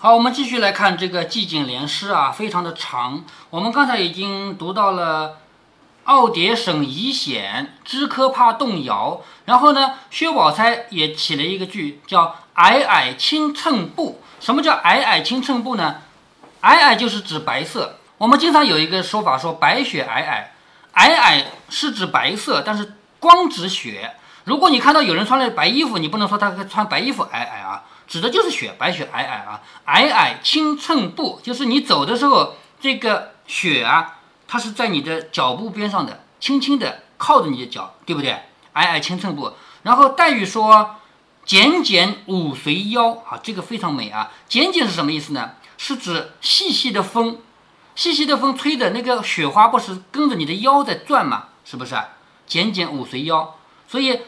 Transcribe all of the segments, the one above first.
好，我们继续来看这个寂静联诗啊，非常的长。我们刚才已经读到了“奥迭省疑险，知科怕动摇”。然后呢，薛宝钗也起了一个句，叫“皑皑轻乘布”。什么叫“皑皑轻乘布”呢？“皑皑”就是指白色。我们经常有一个说法说“白雪皑皑”，“皑皑”是指白色，但是光指雪。如果你看到有人穿了白衣服，你不能说他穿白衣服皑皑啊。指的就是雪，白雪皑皑啊，皑皑轻乘步，就是你走的时候，这个雪啊，它是在你的脚步边上的，轻轻的靠着你的脚，对不对？皑皑轻乘步。然后黛玉说：“剪剪舞随腰啊，这个非常美啊。剪剪是什么意思呢？是指细细的风，细细的风吹的那个雪花不是跟着你的腰在转吗？是不是？剪剪舞随腰。所以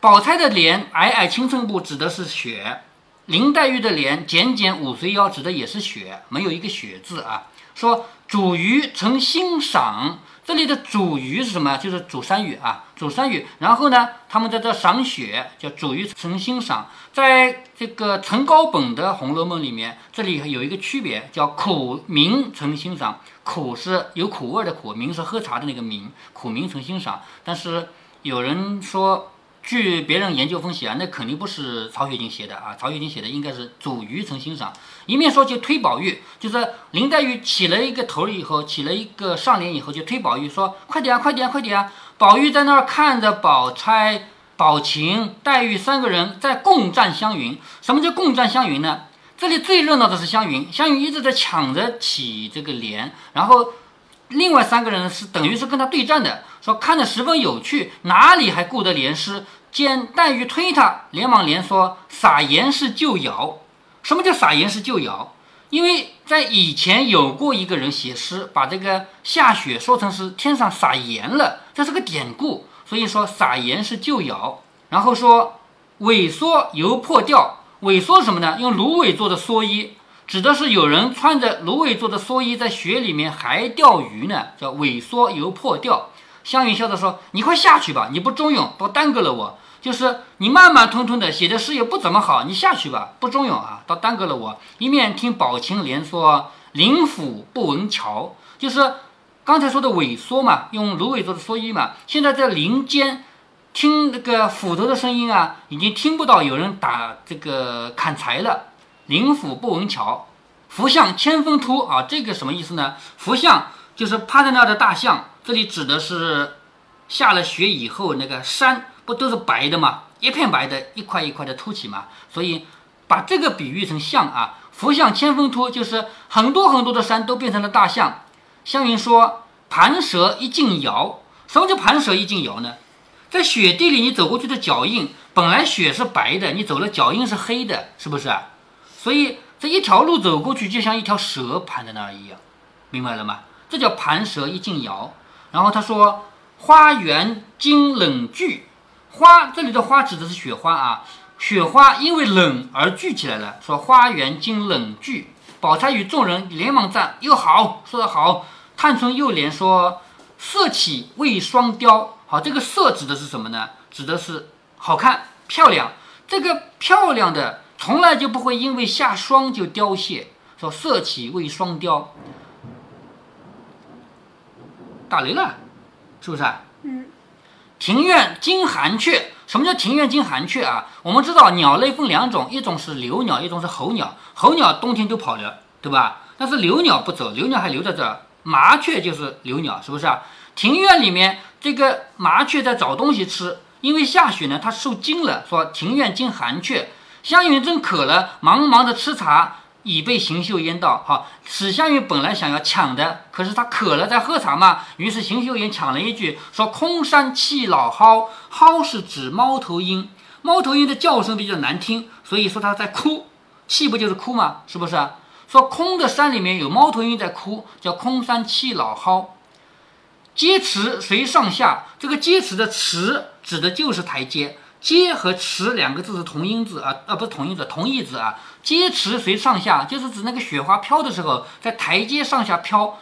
宝钗的莲皑皑轻乘步指的是雪。”林黛玉的莲剪剪舞随腰，指的也是雪，没有一个雪字啊。说煮鱼成欣赏，这里的煮鱼是什么？就是煮山芋啊，煮山芋。然后呢，他们在这赏雪，叫煮鱼成欣赏。在这个陈高本的《红楼梦》里面，这里有一个区别，叫苦茗成欣赏。苦是有苦味的苦，茗是喝茶的那个茗，苦茗成欣赏。但是有人说。据别人研究分析啊，那肯定不是曹雪芹写的啊。曹雪芹写的应该是煮鱼成欣赏。一面说就推宝玉，就是林黛玉起了一个头以后，起了一个上联以后，就推宝玉说：“快点啊，快点啊，快点啊！”宝玉在那儿看着宝钗、宝琴、黛玉三个人在共战湘云。什么叫共战湘云呢？这里最热闹的是湘云，湘云一直在抢着起这个帘，然后另外三个人是等于是跟他对战的，说看着十分有趣，哪里还顾得怜诗？见黛玉推他，连忙连说：“撒盐是旧谣。什么叫撒盐是旧谣？因为在以前有过一个人写诗，把这个下雪说成是天上撒盐了，这是个典故。所以说撒盐是旧谣。然后说萎缩犹破掉，萎缩什么呢？用芦苇做的蓑衣，指的是有人穿着芦苇做的蓑衣在雪里面还钓鱼呢，叫萎缩犹破钓。”湘云笑着说：“你快下去吧，你不中用，都耽搁了我。就是你慢慢吞吞的写的诗也不怎么好，你下去吧，不中用啊，都耽搁了我。”一面听宝琴连说：“灵府不闻桥。”就是刚才说的萎缩嘛，用芦苇做的蓑衣嘛。现在在林间听那个斧头的声音啊，已经听不到有人打这个砍柴了。灵府不闻桥，福相千峰突啊，这个什么意思呢？福相就是趴在那儿的大象。这里指的是下了雪以后，那个山不都是白的吗？一片白的，一块一块的凸起嘛。所以把这个比喻成象啊，福相千峰突，就是很多很多的山都变成了大象。湘云说：“盘蛇一进窑，什么叫盘蛇一进窑呢？在雪地里，你走过去的脚印，本来雪是白的，你走了脚印是黑的，是不是？所以这一条路走过去，就像一条蛇盘在那儿一样，明白了吗？这叫盘蛇一进窑。”然后他说：“花园经冷聚，花这里的花指的是雪花啊，雪花因为冷而聚起来了。说花园经冷聚，宝钗与众人连忙赞，又好，说得好。探春又连说：色起为双雕。好，这个色指的是什么呢？指的是好看、漂亮。这个漂亮的从来就不会因为下霜就凋谢。说色起为霜凋。”打雷了，是不是啊？嗯。庭院惊寒雀，什么叫庭院惊寒雀啊？我们知道鸟类分两种，一种是留鸟，一种是候鸟。候鸟冬天就跑了，对吧？但是留鸟不走，留鸟还留在这儿。麻雀就是留鸟，是不是啊？庭院里面这个麻雀在找东西吃，因为下雪呢，它受惊了。说庭院惊寒雀，湘云正渴了，忙忙的吃茶。已被邢岫烟到。好，史湘云本来想要抢的，可是他渴了，在喝茶嘛。于是邢岫烟抢了一句，说：“空山泣老蒿，蒿是指猫头鹰，猫头鹰的叫声比较难听，所以说他在哭。泣不就是哭吗？是不是？说空的山里面有猫头鹰在哭，叫空山泣老蒿。阶池随上下，这个阶池的池指的就是台阶。”阶和池两个字是同音字啊，啊不是同音字，同义字啊。阶池随上下，就是指那个雪花飘的时候，在台阶上下飘。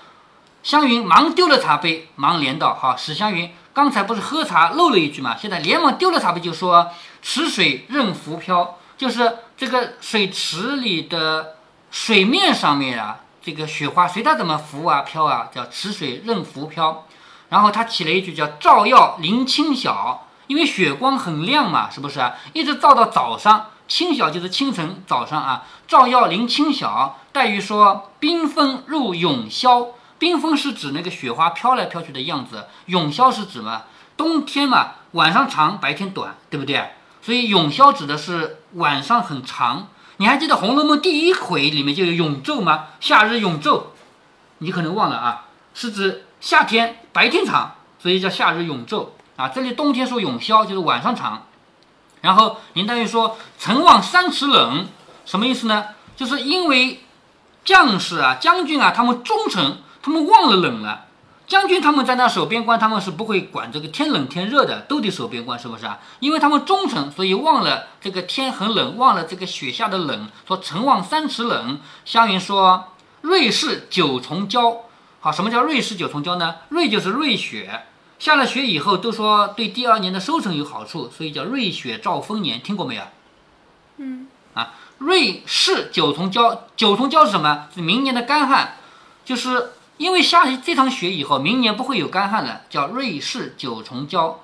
湘云忙丢了茶杯，忙连道：“好，史湘云刚才不是喝茶漏了一句嘛？现在连忙丢了茶杯，就说池水任浮漂，就是这个水池里的水面上面啊，这个雪花随它怎么浮啊飘啊，叫池水任浮飘。然后他起了一句叫“照耀林清晓”，因为雪光很亮嘛，是不是啊？一直照到早上，清晓就是清晨早上啊。照耀临清晓，黛玉说：“冰封入永宵。”冰封是指那个雪花飘来飘去的样子，永宵是指嘛？冬天嘛，晚上长，白天短，对不对？所以永宵指的是晚上很长。你还记得《红楼梦》第一回里面就有永昼吗？夏日永昼，你可能忘了啊，是指夏天白天长，所以叫夏日永昼啊。这里冬天说永宵就是晚上长。然后林黛玉说：“曾望三尺冷，什么意思呢？就是因为将士啊、将军啊，他们忠诚，他们忘了冷了。”将军他们在那守边关，他们是不会管这个天冷天热的，都得守边关，是不是啊？因为他们忠诚，所以忘了这个天很冷，忘了这个雪下的冷。说曾望三尺冷，湘云说瑞士九重郊。好，什么叫瑞士九重郊呢？瑞就是瑞雪，下了雪以后都说对第二年的收成有好处，所以叫瑞雪兆丰年，听过没有？嗯，啊，瑞士九重蛟，九重蛟是什么？是明年的干旱，就是。因为下这场雪以后，明年不会有干旱了，叫瑞士九重蛟。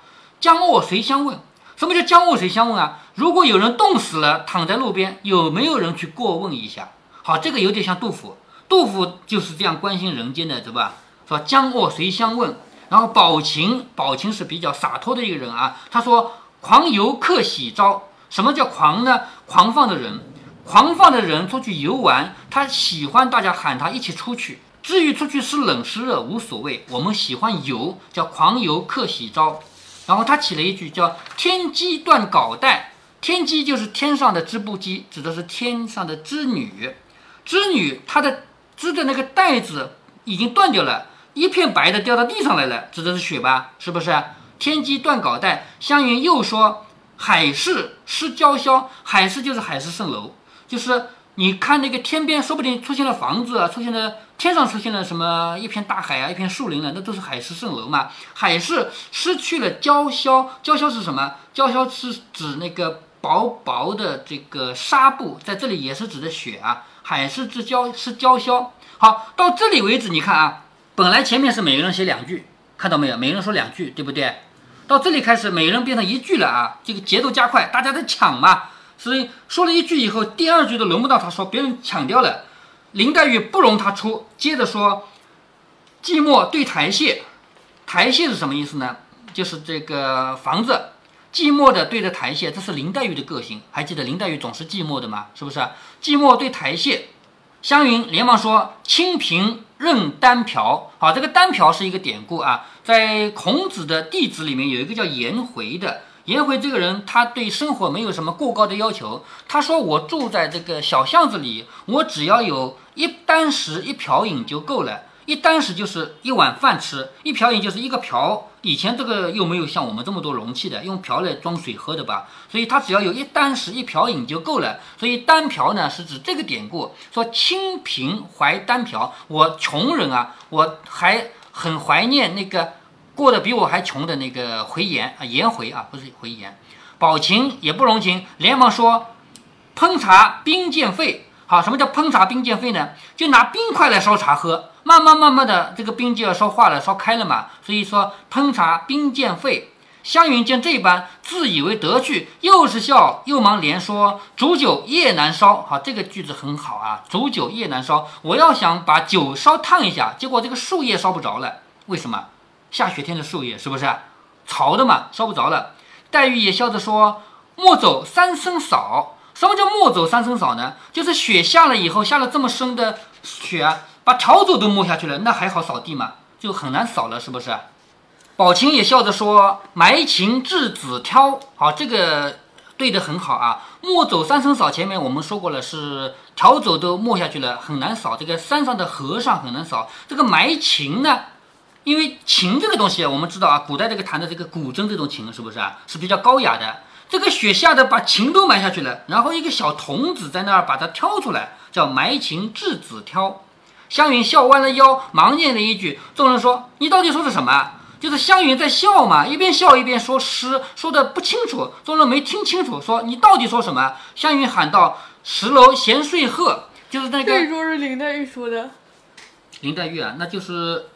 将卧谁相问？什么叫将卧谁相问啊？如果有人冻死了，躺在路边，有没有人去过问一下？好，这个有点像杜甫，杜甫就是这样关心人间的，对吧？说将卧谁相问？然后宝琴，宝琴是比较洒脱的一个人啊。他说狂游客喜招。什么叫狂呢？狂放的人，狂放的人出去游玩，他喜欢大家喊他一起出去。至于出去是冷是热无所谓，我们喜欢游，叫狂游客喜招。然后他起了一句叫“天机断稿带”，天机就是天上的织布机，指的是天上的织女。织女她的织的那个带子已经断掉了，一片白的掉到地上来了，指的是雪吧？是不是？天机断稿带，湘云又说海市失娇销，海市就是海市蜃楼，就是你看那个天边，说不定出现了房子啊，出现了。天上出现了什么一片大海啊，一片树林了，那都是海市蜃楼嘛。海市失去了娇销，娇销是什么？娇销是指那个薄薄的这个纱布，在这里也是指的雪啊。海市之娇是娇销。好，到这里为止，你看啊，本来前面是每个人写两句，看到没有？每个人说两句，对不对？到这里开始，每个人变成一句了啊，这个节奏加快，大家在抢嘛。所以说了一句以后，第二句都轮不到他说，别人抢掉了。林黛玉不容他出，接着说：“寂寞对台榭，台榭是什么意思呢？就是这个房子，寂寞的对着台榭，这是林黛玉的个性。还记得林黛玉总是寂寞的吗？是不是？寂寞对台榭，湘云连忙说：‘清贫任单瓢。’好，这个单瓢是一个典故啊，在孔子的弟子里面有一个叫颜回的。”颜回这个人，他对生活没有什么过高的要求。他说：“我住在这个小巷子里，我只要有一箪食、一瓢饮就够了。一箪食就是一碗饭吃，一瓢饮就是一个瓢。以前这个又没有像我们这么多容器的，用瓢来装水喝的吧？所以他只要有一箪食、一瓢饮就够了。所以单瓢呢，是指这个典故，说清贫怀单瓢。我穷人啊，我还很怀念那个。”过得比我还穷的那个回颜啊，颜回啊，不是回颜，宝琴也不容情，连忙说：“烹茶冰见沸。”好，什么叫烹茶冰见沸呢？就拿冰块来烧茶喝，慢慢慢慢的，这个冰就要烧化了，烧开了嘛。所以说烹茶冰见沸。湘云见这般，自以为得去，又是笑又忙连说：“煮酒夜难烧。”好，这个句子很好啊，“煮酒夜难烧。”我要想把酒烧烫一下，结果这个树叶烧不着了，为什么？下雪天的树叶是不是潮的嘛？烧不着了。黛玉也笑着说：“莫走三声扫。”什么叫莫走三声扫呢？就是雪下了以后，下了这么深的雪，把条帚都没下去了，那还好扫地嘛？就很难扫了，是不是？宝琴也笑着说：“埋琴稚子挑。”好，这个对的很好啊。莫走三声扫，前面我们说过了，是条走都没下去了，很难扫。这个山上的和尚很难扫。这个埋琴呢？因为琴这个东西，我们知道啊，古代这个弹的这个古筝这种琴是不是啊，是比较高雅的。这个雪下的把琴都埋下去了，然后一个小童子在那儿把它挑出来，叫埋琴稚子挑。湘云笑弯了腰，忙念了一句。众人说：“你到底说的什么？”就是湘云在笑嘛，一边笑一边说诗，说的不清楚，众人没听清楚。说你到底说什么？湘云喊道：“十楼闲睡鹤，就是那个可以说是林黛玉说的，林黛玉啊，那就是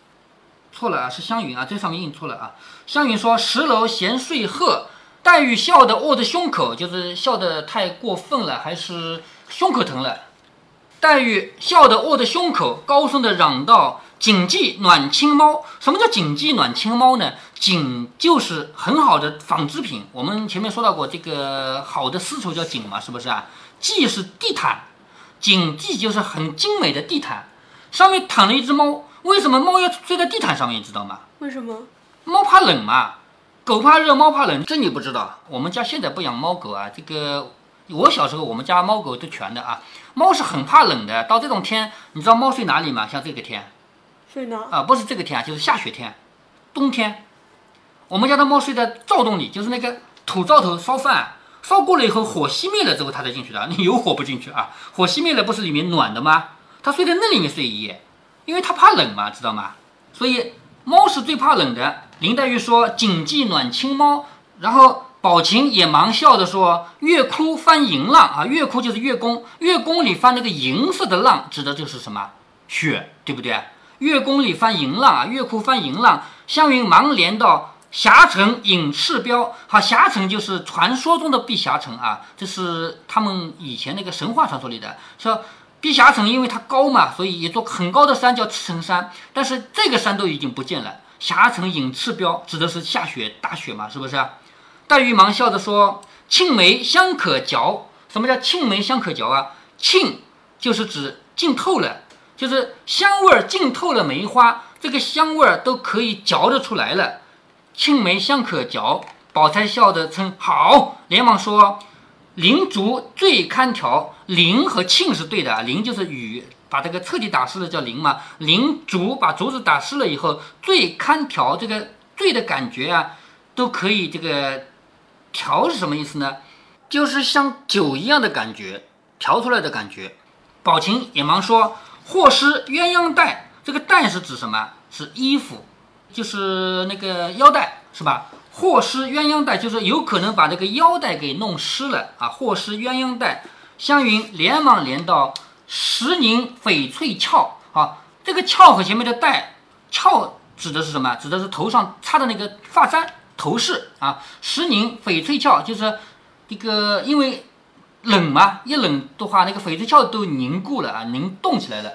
错了啊，是湘云啊，这上面印错了啊。湘云说：“十楼闲睡鹤。”黛玉笑得握着胸口，就是笑的太过分了，还是胸口疼了？黛玉笑得握着胸口，高声的嚷道：“谨记暖青猫。”什么叫谨记暖青猫呢？锦就是很好的纺织品，我们前面说到过，这个好的丝绸叫锦嘛，是不是啊？记是地毯，锦记就是很精美的地毯，上面躺了一只猫。为什么猫要睡在地毯上面？你知道吗？为什么？猫怕冷嘛。狗怕热，猫怕冷，这你不知道。我们家现在不养猫狗啊，这个我小时候我们家猫狗都全的啊。猫是很怕冷的，到这种天，你知道猫睡哪里吗？像这个天，睡哪？啊，不是这个天啊，就是下雪天，冬天。我们家的猫睡在灶洞里，就是那个土灶头烧饭，烧过了以后火熄灭了之后它才进去的。你有火不进去啊？火熄灭了不是里面暖的吗？它睡在那里面睡一夜，因为它怕冷嘛，知道吗？所以猫是最怕冷的。林黛玉说：“谨记暖青猫。”然后宝琴也忙笑着说：“月窟翻银浪啊，月窟就是月宫，月宫里翻那个银色的浪，指的就是什么雪，对不对？月宫里翻银浪啊，月窟翻银浪。”湘云忙连到：“霞城隐赤标。”好，霞城就是传说中的碧霞城啊，这是他们以前那个神话传说里的。说碧霞城因为它高嘛，所以一座很高的山叫赤城山，但是这个山都已经不见了。霞城隐赤标，指的是下雪大雪嘛，是不是？黛玉忙笑着说：“沁梅香可嚼。”什么叫沁梅香可嚼啊？沁就是指浸透了，就是香味儿浸透了梅花，这个香味儿都可以嚼得出来了。沁梅香可嚼，宝钗笑着称好，连忙说：“灵竹最堪调。”灵和沁是对的，灵就是雨。把这个彻底打湿了叫淋嘛，淋竹把竹子打湿了以后，最堪调，这个醉的感觉啊，都可以这个调是什么意思呢？就是像酒一样的感觉，调出来的感觉。宝琴也忙说：“或施鸳鸯带，这个带是指什么？是衣服，就是那个腰带，是吧？或施鸳鸯带就是有可能把这个腰带给弄湿了啊。或施鸳鸯带，湘云连忙连道。石凝翡翠翘，啊，这个翘和前面的带，翘指的是什么？指的是头上插的那个发簪、头饰啊。石凝翡翠翘就是这个，因为冷嘛，一冷的话，那个翡翠翘都凝固了啊，凝冻起来了。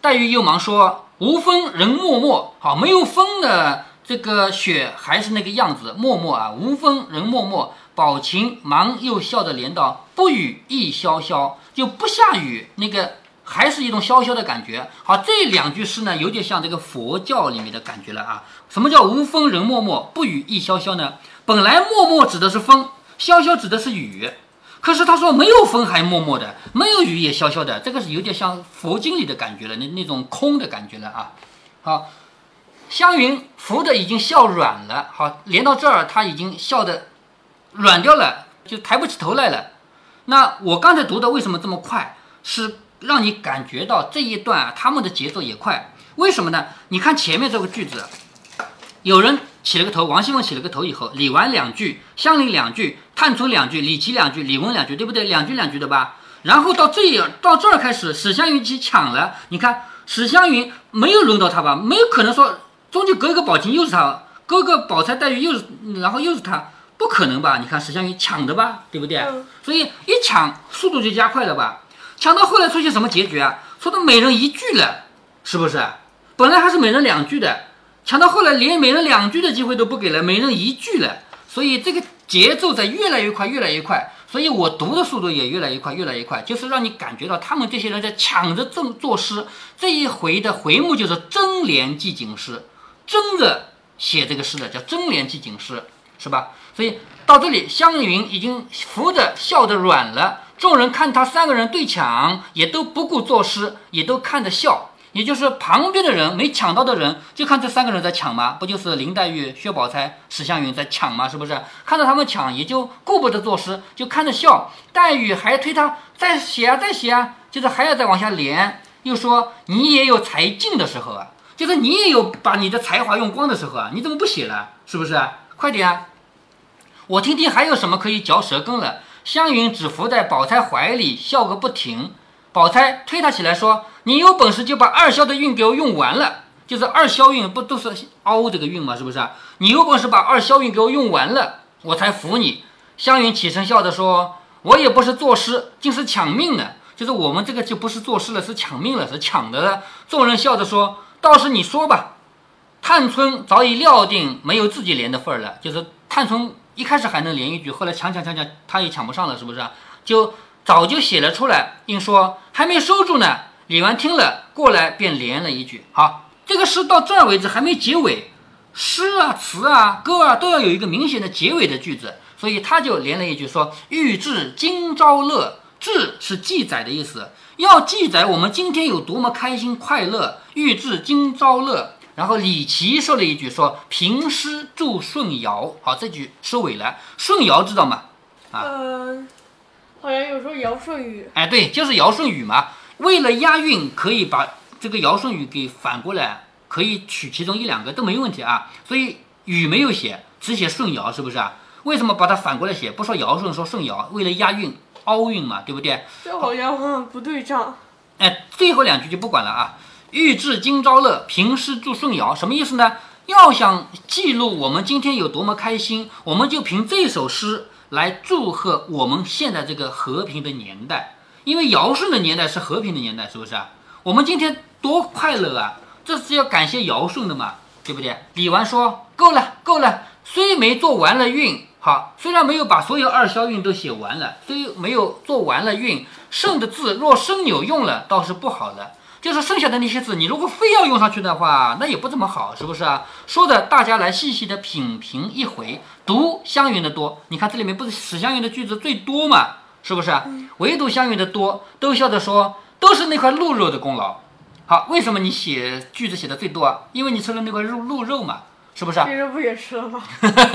黛玉又忙说：“无风人默默，好，没有风的这个雪还是那个样子，默默啊，无风人默默。”宝琴忙又笑着连道：“不雨亦潇潇，就不下雨，那个还是一种潇潇的感觉。”好，这两句诗呢，有点像这个佛教里面的感觉了啊。什么叫无风人默默，不雨亦潇潇呢？本来默默指的是风，潇潇指的是雨。可是他说没有风还默默的，没有雨也潇潇的，这个是有点像佛经里的感觉了，那那种空的感觉了啊。好，湘云服的已经笑软了。好，连到这儿，他已经笑的。软掉了，就抬不起头来了。那我刚才读的为什么这么快？是让你感觉到这一段啊，他们的节奏也快。为什么呢？你看前面这个句子，有人起了个头，王熙凤起了个头以后，李纨两句，香菱两句，探春两句，李琦两句，李文两句，对不对？两句两句的吧。然后到这到这儿开始，史湘云去抢了。你看史湘云没有轮到他吧？没有可能说中间隔一个宝琴又是他，隔个宝钗黛玉又是，然后又是他。不可能吧？你看史湘云抢的吧，对不对？所以一抢速度就加快了吧？抢到后来出现什么结局啊？说的每人一句了，是不是？本来还是每人两句的，抢到后来连每人两句的机会都不给了，每人一句了。所以这个节奏在越来越快，越来越快。所以我读的速度也越来越快，越来越快，就是让你感觉到他们这些人在抢着正作诗。这一回的回目就是争联记景诗，争着写这个诗的叫争联记景诗，是吧？所以到这里，湘云已经扶着笑得软了。众人看他三个人对抢，也都不顾作诗，也都看着笑。也就是旁边的人没抢到的人，就看这三个人在抢吗？不就是林黛玉、薛宝钗、史湘云在抢吗？是不是？看到他们抢，也就顾不得作诗，就看着笑。黛玉还推他再写啊，再写啊，就是还要再往下连。又说你也有才尽的时候啊，就是你也有把你的才华用光的时候啊，你怎么不写了？是不是？快点啊！我听听还有什么可以嚼舌根了。湘云只伏在宝钗怀里笑个不停，宝钗推他起来说：“你有本事就把二霄的运给我用完了，就是二霄运不都是凹这个运吗？是不是？你有本事把二霄运给我用完了，我才服你。”湘云起身笑着说：“我也不是作诗，竟是抢命呢。就是我们这个就不是作诗了，是抢命了，是抢的了。”众人笑着说：“倒是你说吧。”探春早已料定没有自己连的份儿了，就是探春一开始还能连一句，后来抢抢抢抢，他也抢不上了，是不是？就早就写了出来，并说还没收住呢。李纨听了过来，便连了一句：“好，这个诗到这儿为止还没结尾，诗啊、词啊、歌啊都要有一个明显的结尾的句子，所以他就连了一句说：‘欲知今朝乐，志是记载的意思，要记载我们今天有多么开心快乐。欲知今朝乐。’然后李琦说了一句说：‘平诗祝舜尧。’好，这句收尾了。舜尧知道吗？啊嗯，好像有时候尧舜禹。哎，对，就是尧舜禹嘛。为了押韵，可以把这个尧舜禹给反过来，可以取其中一两个都没问题啊。所以禹没有写，只写舜尧，是不是啊？为什么把它反过来写？不说尧舜，说舜尧，为了押韵，凹韵嘛，对不对？这好像嗯不对仗。哎，最后两句就不管了啊。欲知今朝乐，平诗祝舜尧，什么意思呢？要想记录我们今天有多么开心，我们就凭这首诗来祝贺我们现在这个和平的年代。因为尧舜的年代是和平的年代，是不是啊？我们今天多快乐啊！这是要感谢尧舜的嘛，对不对？李纨说：“够了，够了，虽没做完了韵，好，虽然没有把所有二萧韵都写完了，虽没有做完了韵，剩的字若生扭用了，倒是不好的。”就是剩下的那些字，你如果非要用上去的话，那也不怎么好，是不是啊？说的大家来细细的品评一回，读湘云的多。你看这里面不是史湘云的句子最多嘛，是不是？唯独湘云的多，都笑着说都是那块鹿肉的功劳。好，为什么你写句子写的最多啊？因为你吃了那块鹿鹿肉嘛，是不是？别人不也吃了吗？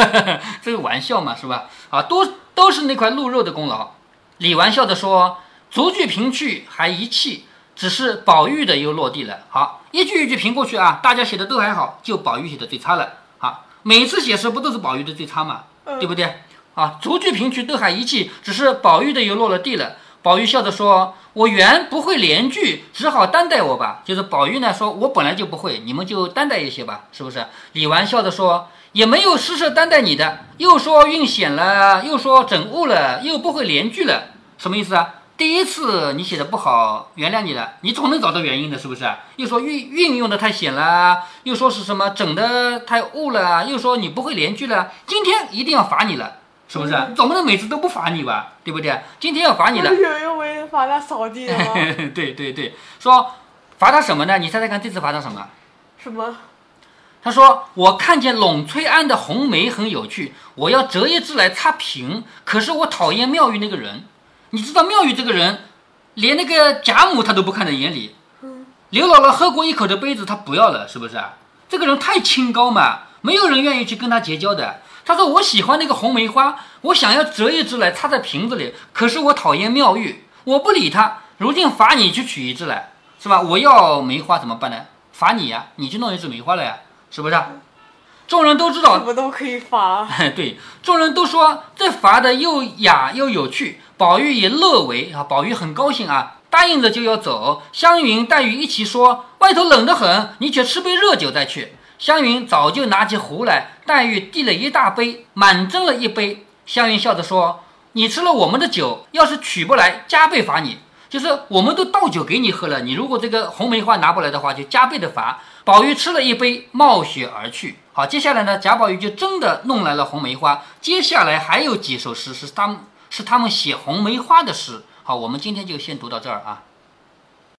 这个玩笑嘛，是吧？啊，都都是那块鹿肉的功劳。李纨笑着说：“逐句评去，还一气。”只是宝玉的又落地了，好，一句一句评过去啊，大家写的都还好，就宝玉写的最差了，好，每次写诗不都是宝玉的最差嘛，对不对？啊，逐句评去都还一气，只是宝玉的又落了地了。宝玉笑着说：“我原不会连句，只好担待我吧。”就是宝玉呢说：“我本来就不会，你们就担待一些吧，是不是？”李纨笑着说：“也没有施舍担待你的，又说韵险了，又说整误了，又不会连句了，什么意思啊？”第一次你写的不好，原谅你了，你总能找到原因的，是不是？又说运运用的太险了，又说是什么整的太误了，又说你不会连句了，今天一定要罚你了，是不是？总不能每次都不罚你吧，对不对？今天要罚你了。有人为罚他扫地？对对对，说罚他什么呢？你猜猜看，这次罚他什么？什么？他说我看见陇翠庵的红梅很有趣，我要折一支来插瓶，可是我讨厌妙玉那个人。你知道妙玉这个人，连那个贾母她都不看在眼里。刘姥姥喝过一口的杯子，她不要了，是不是？这个人太清高嘛，没有人愿意去跟他结交的。他说：“我喜欢那个红梅花，我想要折一支来插在瓶子里，可是我讨厌妙玉，我不理他。如今罚你去取一支来，是吧？我要梅花怎么办呢？罚你呀，你去弄一支梅花来呀，是不是？”众人都知道，什么都可以罚。对，众人都说这罚的又雅又有趣。宝玉也乐为啊，宝玉很高兴啊，答应着就要走。湘云、黛玉一起说：“外头冷得很，你且吃杯热酒再去。”湘云早就拿起壶来，黛玉递了一大杯，满斟了一杯。湘云笑着说：“你吃了我们的酒，要是取不来，加倍罚你。就是我们都倒酒给你喝了，你如果这个红梅花拿不来的话，就加倍的罚。”宝玉吃了一杯，冒雪而去。好，接下来呢，贾宝玉就真的弄来了红梅花。接下来还有几首诗是他是他们写红梅花的诗。好，我们今天就先读到这儿啊。